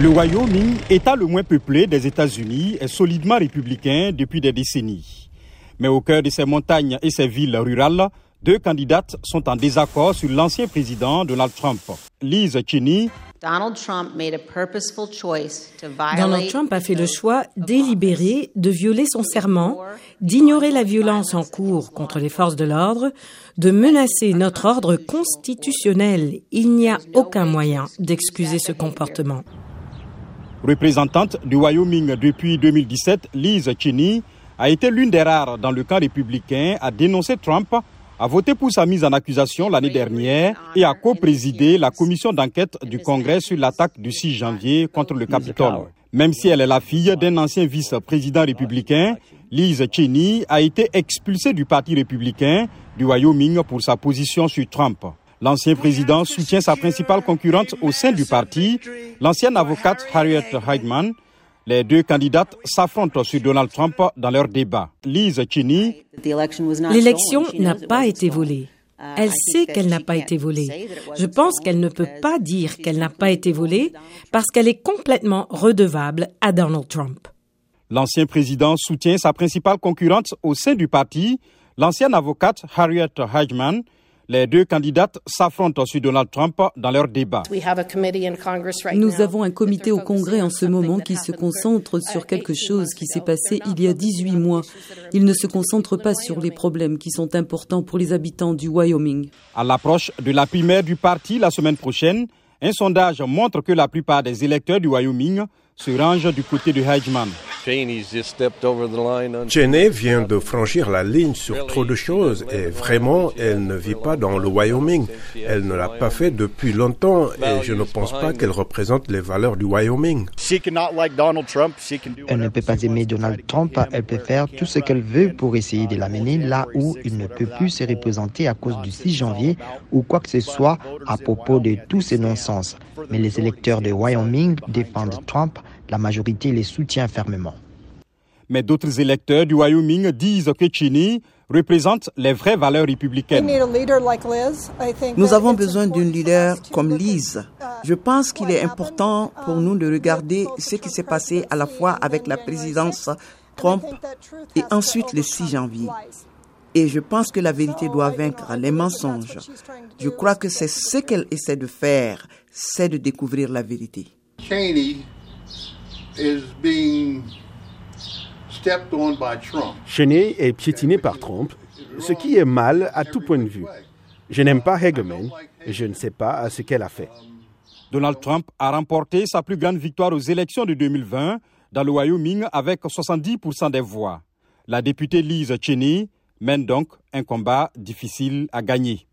Le Wyoming, État le moins peuplé des États-Unis, est solidement républicain depuis des décennies. Mais au cœur de ses montagnes et ses villes rurales, deux candidates sont en désaccord sur l'ancien président Donald Trump. Liz Cheney Donald Trump made a purposeful choice to Donald violate Trump a fait le choix délibéré de violer son serment, d'ignorer la violence en cours contre les forces de l'ordre, de menacer notre ordre constitutionnel. Il n'y a aucun moyen d'excuser ce comportement. Représentante du Wyoming depuis 2017, Liz Cheney a été l'une des rares dans le camp républicain à dénoncer Trump, à voter pour sa mise en accusation l'année dernière et à co-présider la commission d'enquête du Congrès sur l'attaque du 6 janvier contre le Capitole. Même si elle est la fille d'un ancien vice-président républicain, Liz Cheney a été expulsée du Parti républicain du Wyoming pour sa position sur Trump. L'ancien président soutient sa principale concurrente au sein du parti, l'ancienne avocate Harriet Heidman. Les deux candidates s'affrontent sur Donald Trump dans leur débat. Liz Cheney L'élection n'a pas été volée. Elle sait qu'elle n'a pas été volée. Je pense qu'elle ne peut pas dire qu'elle n'a pas été volée parce qu'elle est complètement redevable à Donald Trump. L'ancien président soutient sa principale concurrente au sein du parti, l'ancienne avocate Harriet Heidman. Les deux candidates s'affrontent sur Donald Trump dans leur débat. Nous avons un comité au Congrès en ce moment qui se concentre sur quelque chose qui s'est passé il y a 18 mois. Il ne se concentre pas sur les problèmes qui sont importants pour les habitants du Wyoming. À l'approche de la primaire du parti la semaine prochaine, un sondage montre que la plupart des électeurs du Wyoming se rangent du côté de Heidman. Cheney vient de franchir la ligne sur trop de choses et vraiment, elle ne vit pas dans le Wyoming. Elle ne l'a pas fait depuis longtemps et je ne pense pas qu'elle représente les valeurs du Wyoming. Elle ne peut pas aimer Donald Trump, elle peut faire tout ce qu'elle veut pour essayer de l'amener là où il ne peut plus se représenter à cause du 6 janvier ou quoi que ce soit à propos de tous ces non-sens. Mais les électeurs de Wyoming défendent Trump, la majorité les soutient fermement. Mais d'autres électeurs du Wyoming disent que Cheney représente les vraies valeurs républicaines. Nous avons besoin d'une leader comme Liz. Je pense qu'il est important pour nous de regarder ce qui s'est passé à la fois avec la présidence Trump et ensuite le 6 janvier. Et je pense que la vérité doit vaincre les mensonges. Je crois que c'est ce qu'elle essaie de faire, c'est de découvrir la vérité. Cheney est piétiné par Trump, ce qui est mal à tout point de vue. Je n'aime pas Hageman et je ne sais pas ce qu'elle a fait. Donald Trump a remporté sa plus grande victoire aux élections de 2020 dans le Wyoming avec 70% des voix. La députée Liz Cheney mène donc un combat difficile à gagner.